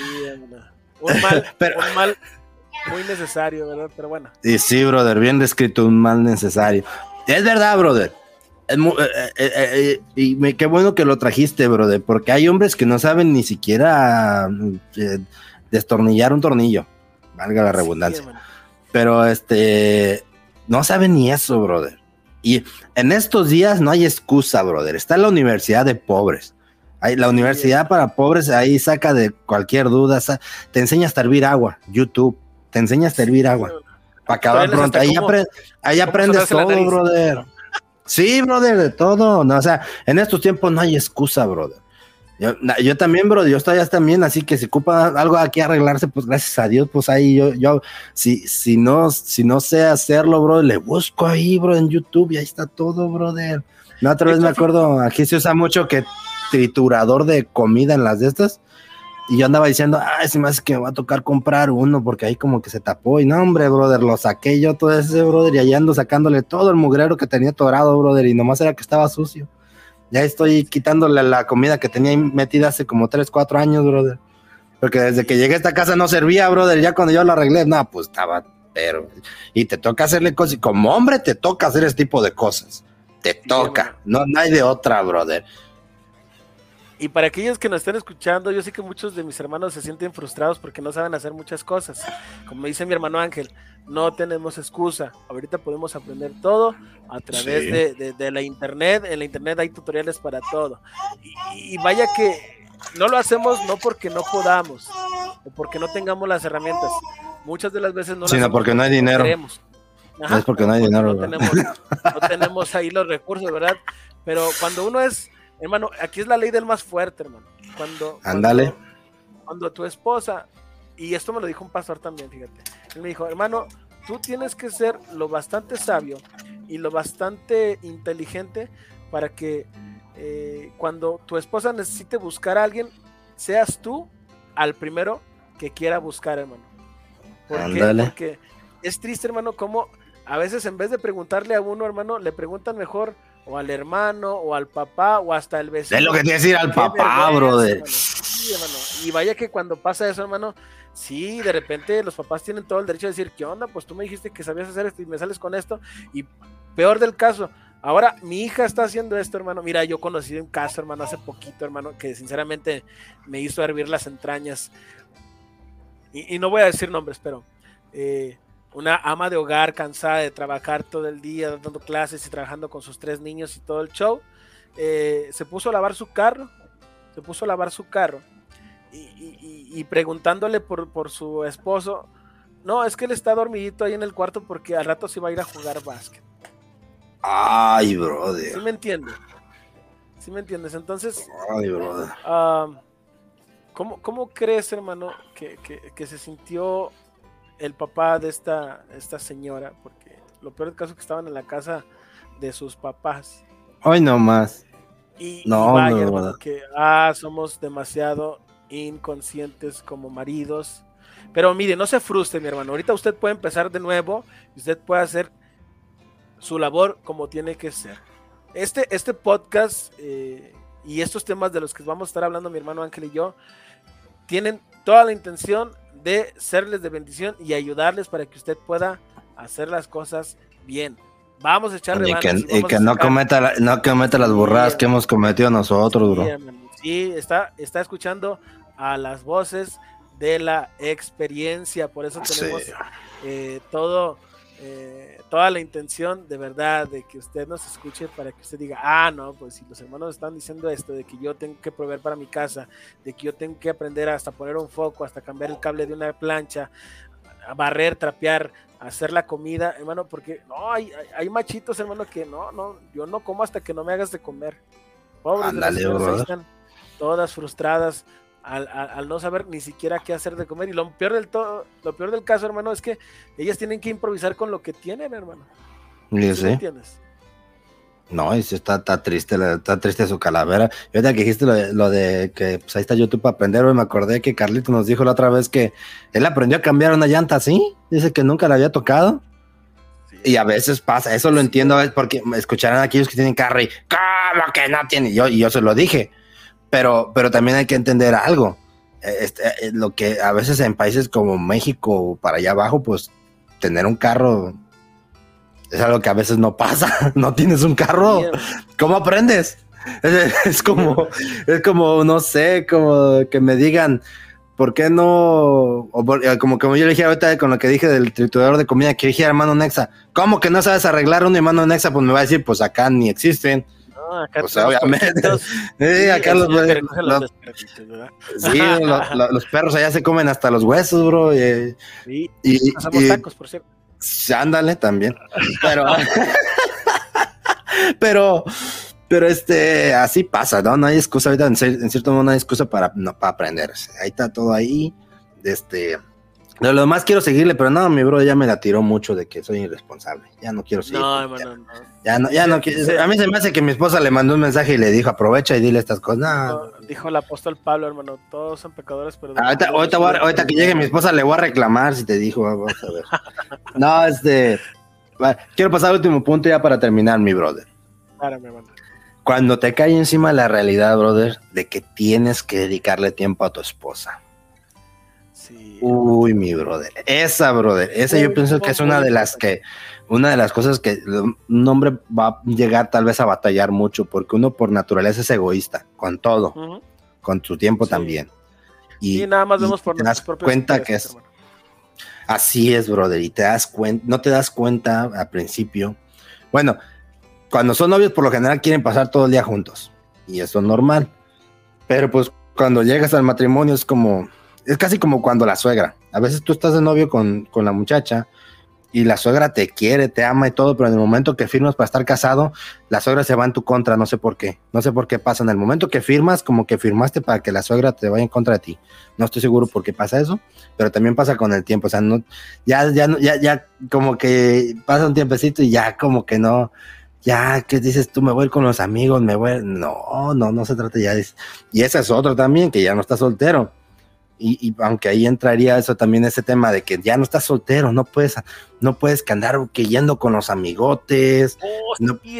Un mal, Pero- un mal muy necesario, ¿verdad? Pero bueno. Y sí, brother, bien descrito, un mal necesario. Es verdad, brother. Es mu- eh, eh, eh, y me- qué bueno que lo trajiste, brother, porque hay hombres que no saben ni siquiera destornillar un tornillo, valga la redundancia. Pero este, no saben ni eso, brother. Y en estos días no hay excusa, brother. Está la universidad de pobres. Hay, la universidad para pobres ahí saca de cualquier duda, te enseña hasta hervir agua, YouTube, te enseña hasta hervir agua. Para acabar pronto. hasta Ahí, apre- aprendes todo, brother. Sí, brother, de todo. No, o sea, en estos tiempos no hay excusa, brother. Yo, yo también, bro, yo estoy ya también, así que si ocupa algo aquí arreglarse, pues gracias a Dios, pues ahí yo, yo, si, si no, si no sé hacerlo, bro, le busco ahí, bro, en YouTube y ahí está todo, brother. La otra vez me acuerdo, aquí se usa mucho que triturador de comida en las de estas, Y yo andaba diciendo, ay, se me hace que me va a tocar comprar uno porque ahí como que se tapó. Y no, hombre, brother, lo saqué yo todo ese, brother, y allá ando sacándole todo el mugrero que tenía torado, brother, y nomás era que estaba sucio. Ya estoy quitándole la comida que tenía ahí metida hace como 3, 4 años, brother. Porque desde que llegué a esta casa no servía, brother. Ya cuando yo lo arreglé, no, pues estaba, pero. Y te toca hacerle cosas. y Como hombre, te toca hacer ese tipo de cosas. Te toca. No, no hay de otra, brother. Y para aquellos que nos estén escuchando, yo sé que muchos de mis hermanos se sienten frustrados porque no saben hacer muchas cosas. Como dice mi hermano Ángel, no tenemos excusa. Ahorita podemos aprender todo a través Sí. de, de- de la internet. En la internet hay tutoriales para todo. Y, y vaya que no lo hacemos no porque no podamos o porque no tengamos las herramientas. Muchas de las veces no Sino porque no hay dinero. queremos. No es porque no hay dinero, no tenemos, no tenemos ahí los recursos, ¿verdad? Pero cuando uno es, hermano, aquí es la ley del más fuerte, hermano. Cuando, Ándale. Cuando, cuando tu esposa, y esto me lo dijo un pastor también, fíjate. Él me dijo, hermano, tú tienes que ser lo bastante sabio y lo bastante inteligente para que eh, cuando tu esposa necesite buscar a alguien, seas tú al primero que quiera buscar, hermano. ¿Por qué? Porque es triste, hermano, como a veces en vez de preguntarle a uno, hermano, le preguntan mejor o al hermano o al papá o hasta al vecino. Es lo que que decir al papá, brother. Sí, hermano. Y vaya que cuando pasa eso, hermano, sí, de repente los papás tienen todo el derecho de decir, ¿qué onda? Pues tú me dijiste que sabías hacer esto y me sales con esto. Y peor del caso, ahora mi hija está haciendo esto, hermano. Mira, yo conocí un caso, hermano, hace poquito, hermano, que sinceramente me hizo hervir las entrañas. Y, y no voy a decir nombres, pero eh, una ama de hogar cansada de trabajar todo el día, dando clases y trabajando con sus tres niños y todo el show, eh, se puso a lavar su carro, se puso a lavar su carro y, y- y- y preguntándole por, por su esposo, no, es que él está dormidito ahí en el cuarto porque al rato se va a ir a jugar básquet. Ay, ¿Sí brother. me entiendes? ¿Sí me entiendes? Entonces, Ay, brother. Ah, ¿cómo, cómo crees, hermano, que, que- que se sintió el papá de esta, esta señora? Porque lo peor del caso es que estaban en la casa de sus papás. Hoy no más. Y, y No, vaya, no, no. que ah, somos demasiado inconscientes como maridos. Pero mire, no se frustre, mi hermano. Ahorita usted puede empezar de nuevo y usted puede hacer su labor como tiene que ser. Este, este podcast eh, y estos temas de los que vamos a estar hablando mi hermano Ángel y yo tienen toda la intención de serles de bendición y ayudarles para que usted pueda hacer las cosas bien. Vamos a echar Y que, y vamos que a no cometa, la- no cometa las Sí, burradas que hermano. hemos cometido nosotros, bro. Sí, está, está escuchando a las voces de la experiencia, por eso Sí. tenemos eh, todo, eh, toda la intención de verdad de que usted nos escuche para que usted diga, ah, no, pues si los hermanos están diciendo esto, de que yo tengo que proveer para mi casa, de que yo tengo que aprender hasta poner un foco, hasta cambiar el cable de una plancha, a barrer, trapear, hacer la comida, hermano, porque no, hay, hay, machitos, hermano, que no, no, yo no como hasta que no me hagas de comer. Pobres de las Ándale, señoras, ahí brother. están todas frustradas al, al- al no saber ni siquiera qué hacer de comer. Y lo peor del todo, lo peor del caso, hermano, es que ellas tienen que improvisar con lo que tienen, hermano. ¿Sí entiendes? No, y sí está, está triste, está triste su calavera. Y ahorita que dijiste lo de, lo de que pues ahí está YouTube para aprender, me acordé que Carlito nos dijo la otra vez que él aprendió a cambiar una llanta así. Dice que nunca la había tocado. Y a veces pasa, eso lo entiendo, porque escucharán a aquellos que tienen carro y ¿cómo que no tiene? Y yo, y yo se lo dije. Pero, pero también hay que entender algo. Eh, este, eh, lo que a veces en países como México, para allá abajo, pues tener un carro es algo que a veces no pasa. No tienes un carro. ¿Cómo aprendes? Es, es como, es como, no sé, como que me digan, ¿por qué no? O por- eh, como, como yo le dije ahorita con lo que dije del triturador de comida, que dije, hermano Nexa, ¿cómo que no sabes arreglar un hermano Nexa? Pues me va a decir, pues acá ni existen. No, acá O sea, obviamente. Sí, acá los, sí, lo- lo- los perros allá se comen hasta los huesos, bro. Y, Sí, y- y- tacos, por cierto. Sí, Ándale también. Pero, pero, pero este, así pasa, ¿no? No hay excusa ahorita, en cierto modo no hay excusa para, no, para aprender. Ahí está todo ahí. Este, De lo demás quiero seguirle, pero no, mi bro ya me la tiró mucho de que soy irresponsable. Ya no quiero seguir. No, ya, hermano, no. ya no, ya no quiero. A mí se me hace que mi esposa le mandó un mensaje y le dijo, aprovecha y dile estas cosas. No, No, Dijo el apóstol Pablo, hermano, todos son pecadores, pero... Ahorita, ahorita, voy a- ahorita que llegue mi esposa le voy a reclamar si te dijo, vamos a ver. No, este, va, quiero pasar al último punto ya para terminar, mi brother. Párame, hermano. Cuando te cae encima la realidad, brother, de que tienes que dedicarle tiempo a tu esposa. Uy, mi brother. Esa, brother. Esa yo pienso que es una de las que, una de las cosas que un hombre va a llegar tal vez a batallar mucho, porque uno por naturaleza es egoísta, con todo, con su tiempo Sí. también. Y, Y nada más y vemos por te das cuenta que es, hermano. Así es, brother, y te das cuenta, no te das cuenta al principio. Bueno, cuando son novios, por lo general quieren pasar todo el día juntos, y eso es normal. Pero pues cuando llegas al matrimonio es como, es casi como cuando la suegra. A veces tú estás de novio con, con la muchacha y la suegra te quiere, te ama y todo, pero en el momento que firmas para estar casado, la suegra se va en tu contra, no sé por qué. No sé por qué pasa. En el momento que firmas, como que firmaste para que la suegra te vaya en contra de ti. No estoy seguro por qué pasa eso, pero también pasa con el tiempo. O sea, no, ya, ya, ya, ya como que pasa un tiempecito y ya como que no, ya que dices tú me voy con los amigos, me voy, a ir". no, no, no se trata ya de Y ese es otro también, que ya no está soltero. Y, y aunque ahí entraría eso también ese tema de que ya no estás soltero, no puedes, no puedes que andar que yendo con los amigotes, Oh, no, sí,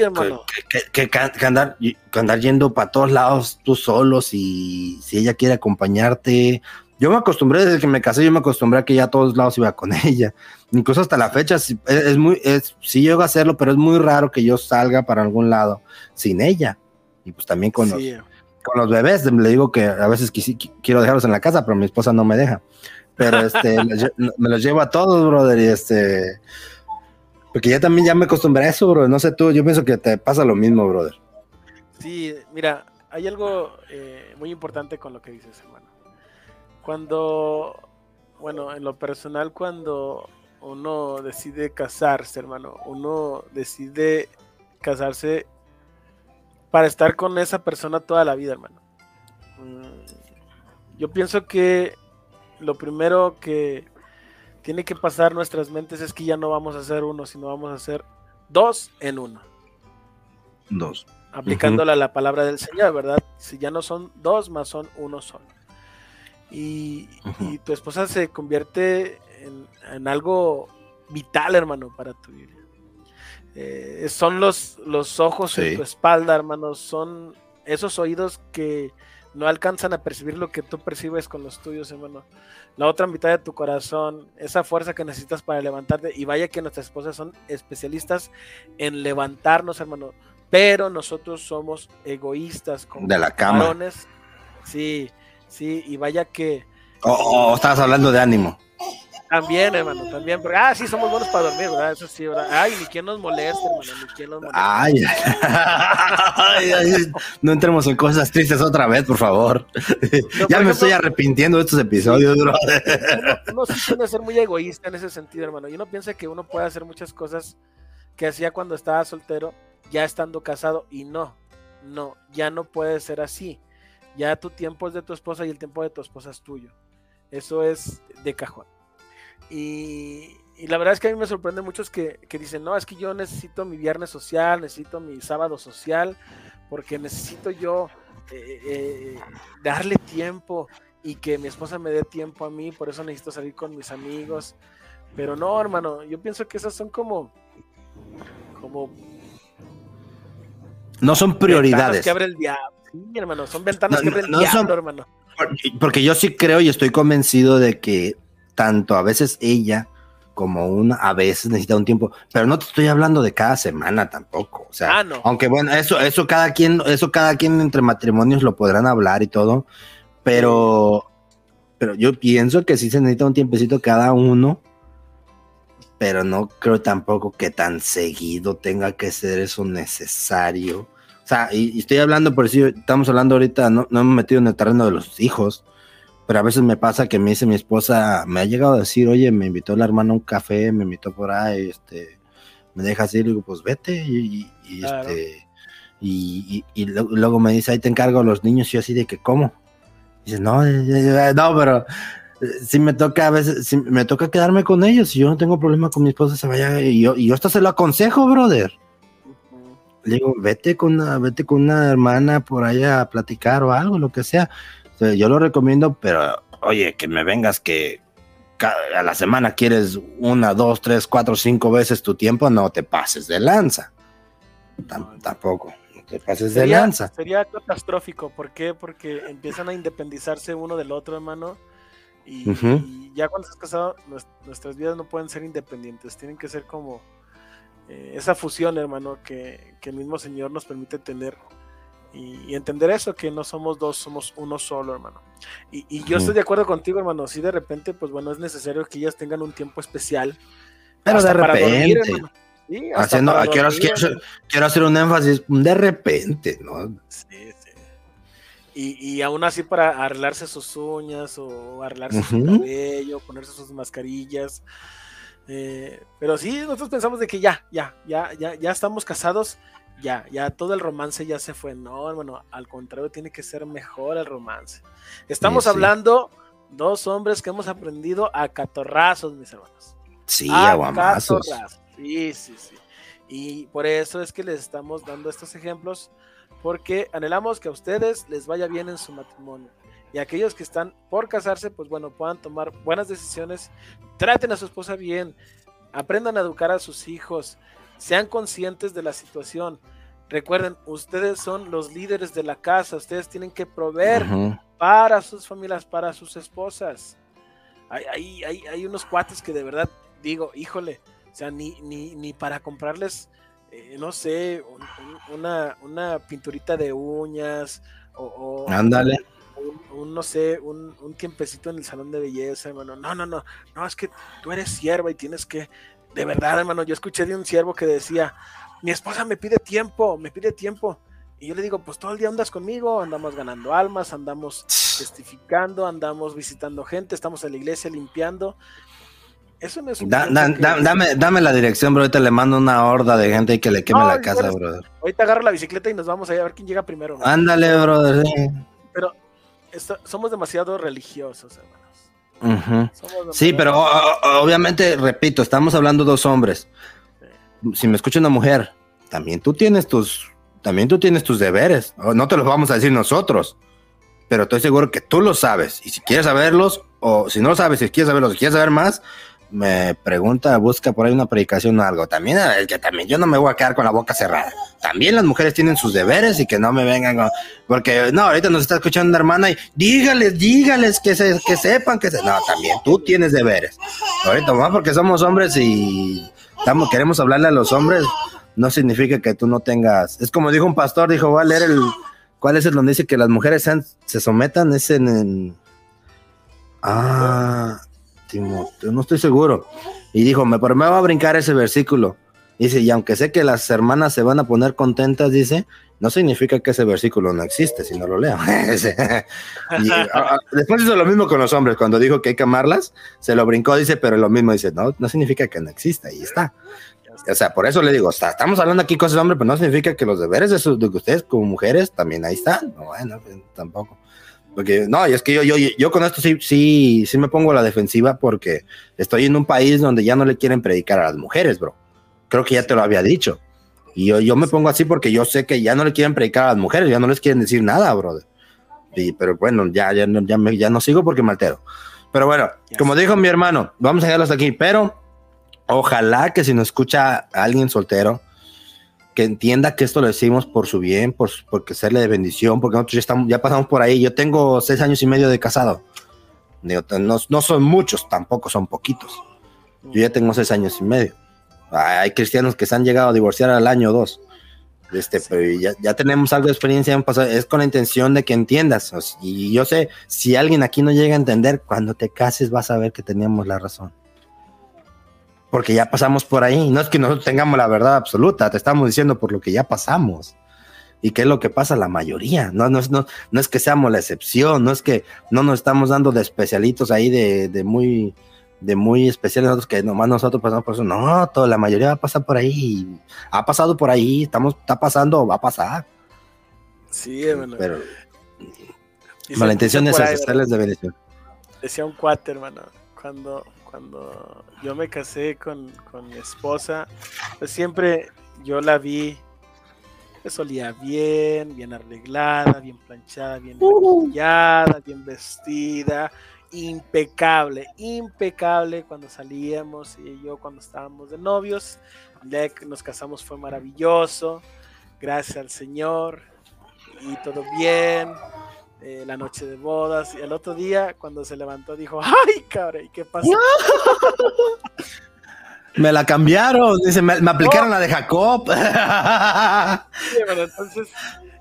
que, que- andar, que andar yendo para todos lados tú solo, si, si ella quiere acompañarte. Yo me acostumbré desde que me casé, yo me acostumbré a que ya a todos lados iba con ella. Incluso hasta la fecha, es, es muy, es, sí llego a hacerlo, pero es muy raro que yo salga para algún lado sin ella. Y pues también con, Sí, los, con los bebés, le digo que a veces quisi- quiero dejarlos en la casa, pero mi esposa no me deja. Pero este, me los llevo a todos, brother, y este, porque ya también ya me acostumbré a eso, bro. No sé tú, yo pienso que te pasa lo mismo, brother. Sí, mira, hay algo eh, muy importante con lo que dices, hermano. Cuando, bueno, en lo personal, cuando uno decide casarse, hermano, uno decide casarse para estar con esa persona toda la vida, hermano. Mm, Yo pienso que lo primero que tiene que pasar nuestras mentes es que ya no vamos a ser uno, sino vamos a ser dos en uno Dos. aplicándola a la palabra del Señor, ¿verdad? Si ya no son dos, más son uno solo. Y, tu esposa se convierte en, en algo vital, hermano, para tu vida. Eh, son los, los ojos Sí. en tu espalda, hermano, son esos oídos que no alcanzan a percibir lo que tú percibes con los tuyos, hermano. La otra mitad de tu corazón, esa fuerza que necesitas para levantarte. Y vaya que nuestras esposas son especialistas en levantarnos, hermano pero nosotros somos egoístas como De la cama. varones. Sí, sí, y vaya que O o estabas hablando de ánimo. También, hermano, también, porque, ah, sí, somos buenos para dormir, ¿verdad? Eso sí, ¿verdad? Ay, ni quien nos moleste, hermano, ni quien nos moleste. Ay, ay, ay, no entremos en cosas tristes otra vez, por favor. ya me ejemplo- estoy arrepintiendo de estos episodios, bro. uno, uno sí ser muy egoísta en ese sentido, hermano. Y uno piensa que uno puede hacer muchas cosas que hacía cuando estaba soltero, ya estando casado, y no, no, ya no puede ser así. Ya tu tiempo es de tu esposa y el tiempo de tu esposa es tuyo. Eso es de cajón. Y, y la verdad es que a mí me sorprende muchos que, que dicen, no, es que yo necesito mi viernes social, necesito mi sábado social, porque necesito yo eh, eh, darle tiempo y que mi esposa me dé tiempo a mí, por eso necesito salir con mis amigos. Pero no, hermano, yo pienso que esas son como, como No son prioridades. que abre el diablo. Sí, hermano, son ventanas No, que abre el no, no son- diablo, hermano. Porque yo sí creo y estoy convencido de que tanto a veces ella como una a veces necesita un tiempo, pero no te estoy hablando de cada semana tampoco, o sea, Ah, no. aunque bueno, eso eso cada quien eso cada quien entre matrimonios lo podrán hablar y todo, pero pero yo pienso que sí se necesita un tiempecito cada uno, pero no creo tampoco que tan seguido tenga que ser eso necesario. O sea, y, y estoy hablando por si estamos hablando ahorita, no, no me he metido en el terreno de los hijos, pero a veces me pasa que me dice mi esposa, me ha llegado a decir, oye, me invitó la hermana a un café, me invitó por ahí, este, me deja así, le digo, pues vete, y, y- y, Claro. este, y, y- y luego me dice, ahí te encargo a los niños, y yo así de que, ¿cómo? Dice, no, eh, eh, no, pero si me toca a veces, si me toca quedarme con ellos, y yo no tengo problema con mi esposa se vaya, y yo, y yo hasta se lo aconsejo, brother. Le digo, vete con una, vete con una hermana por allá a platicar o algo, lo que sea. Yo lo recomiendo, pero oye, que me vengas que a la semana quieres una, dos, tres, cuatro, cinco veces tu tiempo, no te pases de lanza. Tam- tampoco, no te pases de lanza. sería catastrófico. ¿Por qué? Porque empiezan a independizarse uno del otro, hermano. Y, ya cuando estás casado, nues- nuestras vidas no pueden ser independientes. Tienen que ser como eh, esa fusión, hermano, que, que el mismo Señor nos permite tener. Y, y entender eso, que no somos dos, somos uno solo, hermano. Y, y yo estoy de acuerdo contigo, hermano. Si de repente, pues bueno, es necesario que ellas tengan un tiempo especial. Pero de dormir, repente, hermano. Sí, haciendo, quiero, dormir, quiero hermano. quiero hacer un énfasis, de repente, ¿no? Sí, sí. Y, y aún así para arreglarse sus uñas o arreglarse su Ujú. cabello, ponerse sus mascarillas. Eh, pero sí, nosotros pensamos de que ya, ya, ya, ya, ya estamos casados, ya, ya todo el romance ya se fue. No, hermano, al contrario, tiene que ser mejor el romance. Estamos Sí, sí. hablando dos hombres que hemos aprendido a catorrazos, mis hermanos. Sí, Ah, aguamazos. catorrazos. Sí, sí, sí. Y por eso es que les estamos dando estos ejemplos, porque anhelamos que a ustedes les vaya bien en su matrimonio. Y aquellos que están por casarse, pues bueno, puedan tomar buenas decisiones, traten a su esposa bien, aprendan a educar a sus hijos, sean conscientes de la situación. Recuerden, ustedes son los líderes de la casa, ustedes tienen que proveer para sus familias, para sus esposas. Hay, hay, hay, hay unos cuates que de verdad digo, híjole, o sea, ni, ni, ni para comprarles, eh, no sé, un- un- una, una pinturita de uñas o, o Ándale. un, un, no sé, un, un tiempecito en el salón de belleza, hermano. No, no, no, no, es que tú eres sierva y tienes que, de verdad, hermano, yo escuché de un siervo que decía, mi esposa me pide tiempo, me pide tiempo. Y yo le digo, pues todo el día andas conmigo, andamos ganando almas, andamos testificando, andamos visitando gente, estamos en la iglesia limpiando. Eso no es un Da- tiempo da- que- da- dame, dame la dirección, bro. Ahorita le mando una horda de gente y que le queme No, la casa, es- brother. Ahorita agarro la bicicleta y nos vamos a ir a ver quién llega primero. Ándale, brother. sí. Pero esto- somos demasiado religiosos, hermanos. Sí, pero o- obviamente, repito, estamos hablando dos hombres. Si me escucha una mujer, también tú tienes tus, también tú tienes tus deberes. No te los vamos a decir nosotros, pero estoy seguro que tú lo sabes. Y si quieres saberlos, o si no lo sabes, si quieres saberlos, si quieres saber más, me pregunta, busca por ahí una predicación o algo. También, eh, que también yo no me voy a quedar con la boca cerrada. También las mujeres tienen sus deberes y que no me vengan con, porque no, ahorita nos está escuchando una hermana y dígales, dígales que se, que sepan que se, no, también tú tienes deberes. Ahorita más porque somos hombres y queremos hablarle a los hombres, no significa que tú no tengas, es como dijo un pastor, dijo, voy a leer el, ¿cuál es el donde dice que las mujeres se sometan? Es en, en- ah, No estoy seguro. Y dijo, me, pero me va a brincar ese versículo. Dice, y aunque sé que las hermanas se van a poner contentas, dice, no significa que ese versículo no existe, si no lo leo. Y, después hizo lo mismo con los hombres, cuando dijo que hay que amarlas, se lo brincó, dice, pero lo mismo dice, no, no significa que no exista, ahí está. O sea, por eso le digo, estamos hablando aquí cosas de hombre, pero no significa que los deberes de, sus- de ustedes como mujeres también ahí están. No, bueno, tampoco. Porque, no, y es que yo, yo, yo con esto sí, sí, sí me pongo a la defensiva porque estoy en un país donde ya no le quieren predicar a las mujeres, bro. Creo que ya te lo había dicho. Y yo, yo me pongo así porque yo sé que ya no le quieren predicar a las mujeres, ya no les quieren decir nada, brother. Y, pero bueno, ya, ya, no- ya, me- ya no sigo porque me altero. Pero bueno, como dijo mi hermano, vamos a hasta aquí. Pero ojalá que si nos escucha alguien soltero, que entienda que esto lo decimos por su bien, por, su- porque serle de bendición, porque nosotros ya, estamos, ya pasamos por ahí. Yo tengo seis años y medio de casado. Digo, no, no son muchos, tampoco son poquitos. Yo ya tengo seis años y medio. Hay cristianos que se han llegado a divorciar al año o dos. Este, Sí. pero ya, ya tenemos algo de experiencia en pasado. Es con la intención de que entiendas. Y yo sé, si alguien aquí no llega a entender, cuando te cases vas a ver que teníamos la razón. Porque ya pasamos por ahí. No es que nosotros tengamos la verdad absoluta, te estamos diciendo por lo que ya pasamos. Y qué es lo que pasa la mayoría. No, no, es, no, no es que seamos la excepción, no es que no nos estamos dando de especialitos ahí de, de muy de muy especiales nosotros que nomás nosotros pasamos por eso. No, toda la mayoría va a pasar por ahí. Ha pasado por ahí, estamos, está pasando, va a pasar. Sí, hermano. Pero la intención es ahí, hacerles de bendición. decía un cuate, hermano, cuando, cuando yo me casé con, con mi esposa, pues siempre yo la vi, pues olía bien, bien arreglada, bien planchada, bien maquillada, bien vestida, impecable, impecable cuando salíamos y yo cuando estábamos de novios, ya que nos casamos fue maravilloso, gracias al Señor y todo bien, eh, la noche de bodas y el otro día cuando se levantó dijo, ay cabrón, ¿qué pasó? Me la cambiaron, dice, me, me aplicaron la de Jacob. Sí, bueno, entonces,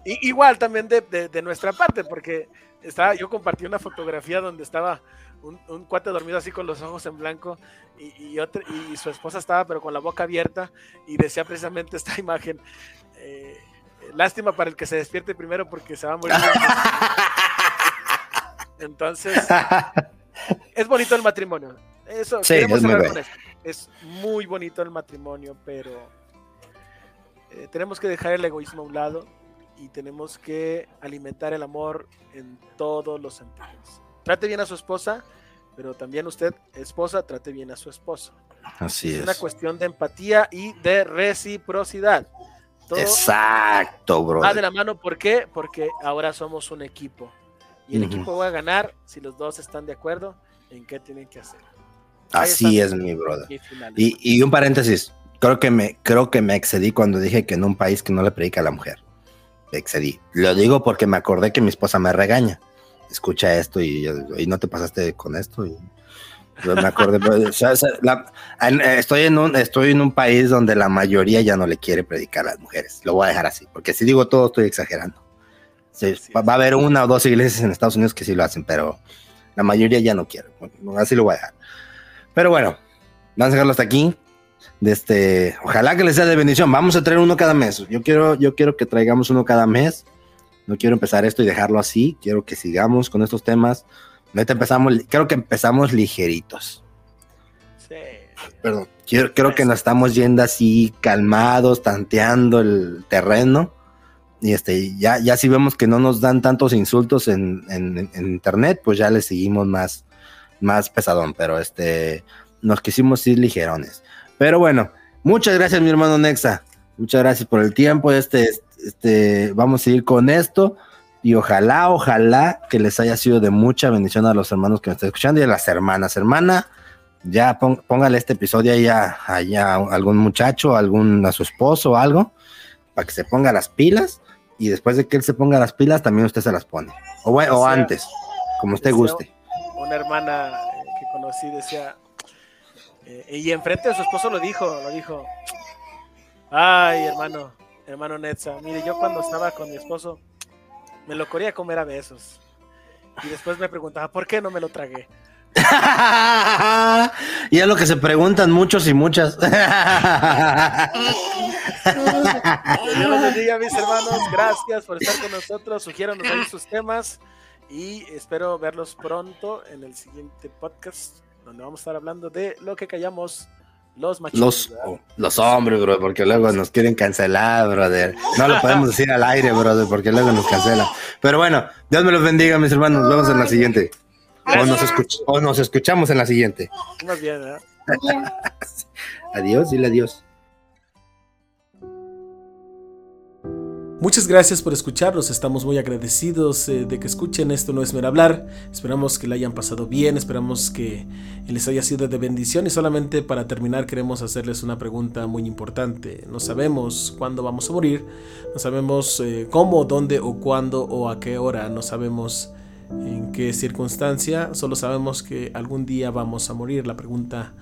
y- igual también de, de- de nuestra parte, porque estaba, yo compartí una fotografía donde estaba un, un cuate dormido así con los ojos en blanco y, y, otro- y su esposa estaba pero con la boca abierta y decía precisamente esta imagen, eh, lástima para el que se despierte primero porque se va a morir. Entonces, es bonito el matrimonio. Eso, Sí, queremos es muy con eso. Es muy bonito el matrimonio, pero eh, tenemos que dejar el egoísmo a un lado y tenemos que alimentar el amor en todos los sentidos. Trate bien a su esposa, pero también usted, esposa, trate bien a su esposo. Así Es una es. cuestión de empatía y de reciprocidad. Todo Exacto, bro. va de la mano, ¿por qué? Porque ahora somos un equipo. Y el equipo va a ganar si los dos están de acuerdo en qué tienen que hacer. Así es, mi brother. Y un paréntesis, creo que me creo que me excedí cuando dije que en un país que no le predica a la mujer. Me excedí. Lo digo porque me acordé que mi esposa me regaña. Escucha esto y, y no te pasaste con esto. Y me acordé. pues, o sea, la- eh, estoy, en un, estoy en un país donde la mayoría ya no le quiere predicar a las mujeres. Lo voy a dejar así, porque si digo todo estoy exagerando. Sí, Así va, es. va a haber una o dos iglesias en Estados Unidos que sí lo hacen, pero la mayoría ya no quiere. Bueno, así lo voy a dejar. Pero bueno, vamos a dejarlo hasta aquí. De este, ojalá que les sea de bendición. Vamos a traer uno cada mes. Yo quiero, yo quiero que traigamos uno cada mes. No quiero empezar esto y dejarlo así. Quiero que sigamos con estos temas. Neta empezamos, creo que empezamos ligeritos. Sí. Perdón. Quiero, creo que nos estamos yendo así calmados, tanteando el terreno. Y este, ya, ya si vemos que no nos dan tantos insultos en, en- en internet, pues ya le seguimos más, más pesadón. Pero este, nos quisimos ir ligerones. Pero bueno, muchas gracias, mi hermano Nexa. Muchas gracias por el tiempo. Este, este, vamos a ir con esto. Y ojalá, ojalá que les haya sido de mucha bendición a los hermanos que me están escuchando y a las hermanas. Hermana, ya póngale este episodio ahí a, a algún muchacho, algún, a su esposo o algo, para que se ponga las pilas. Y después de que él se ponga las pilas, también usted se las pone. O, o sea, antes, como usted guste. Una hermana eh, que conocí decía, eh, y enfrente de su esposo lo dijo, lo dijo, ay hermano, hermano Netza, mire, yo cuando estaba con mi esposo, me lo quería comer a besos. Y después me preguntaba, ¿por qué no me lo tragué? y es lo que se preguntan muchos y muchas. Dios los bendiga, mis hermanos. Gracias por estar con nosotros. Sugiéranos ahí sus temas. Y espero verlos pronto en el siguiente podcast, donde vamos a estar hablando de lo que callamos los machitos. los, hombres, bro, porque luego nos quieren cancelar, brother. No lo podemos decir al aire, brother, porque luego nos cancelan. Pero bueno, Dios me los bendiga, mis hermanos. Nos vemos en la siguiente. O nos, escuch- o nos escuchamos en la siguiente. Más bien, ¿verdad? Adiós, dile adiós. Muchas gracias por escucharnos, estamos muy agradecidos eh, de que escuchen esto no es mero hablar, esperamos que la hayan pasado bien, esperamos que les haya sido de bendición y solamente para terminar queremos hacerles una pregunta muy importante, no sabemos cuándo vamos a morir, no sabemos eh, cómo, dónde o cuándo o a qué hora, no sabemos en qué circunstancia, solo sabemos que algún día vamos a morir, la pregunta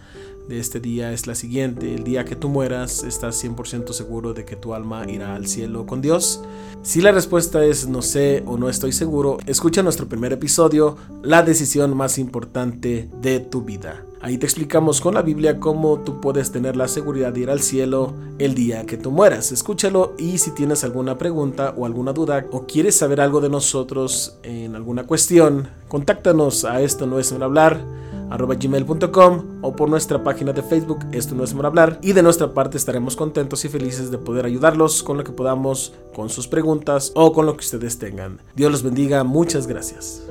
de este día es la siguiente. El día que tú mueras, ¿estás 100% seguro de que tu alma irá al cielo con Dios? Si la respuesta es no sé o no estoy seguro, escucha nuestro primer episodio, La decisión más importante de tu vida. Ahí te explicamos con la Biblia cómo tú puedes tener la seguridad de ir al cielo el día que tú mueras. Escúchalo y si tienes alguna pregunta o alguna duda o quieres saber algo de nosotros en alguna cuestión, contáctanos a esto no es un hablar arroba gmail.com o por nuestra página de Facebook Esto no es por hablar y de nuestra parte estaremos contentos y felices de poder ayudarlos con lo que podamos, con sus preguntas o con lo que ustedes tengan. Dios los bendiga, muchas gracias.